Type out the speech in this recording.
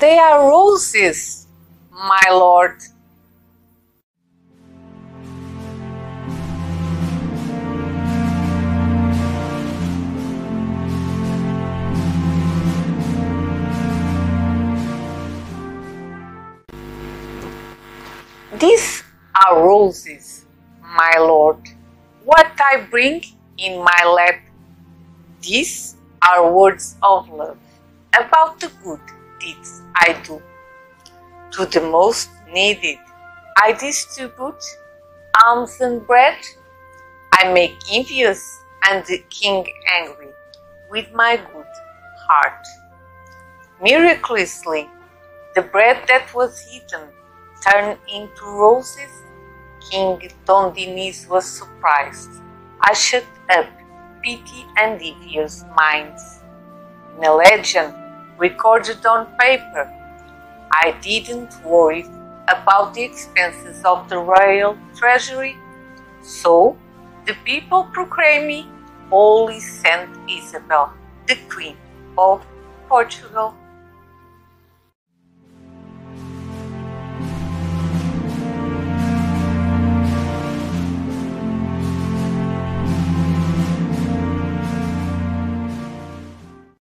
They are roses, my lord. These are roses, my lord. What I bring in my lap, these are words of love about the good I do. To the most needed, I distribute alms and bread. I make envious and the king angry with my good heart. Miraculously, the bread that was eaten turned into roses. King Don Diniz was surprised. I shut up pity and devious minds. In a legend recorded on paper, I didn't worry about the expenses of the royal treasury, so the people proclaimed me Holy Saint Isabel, the Queen of Portugal.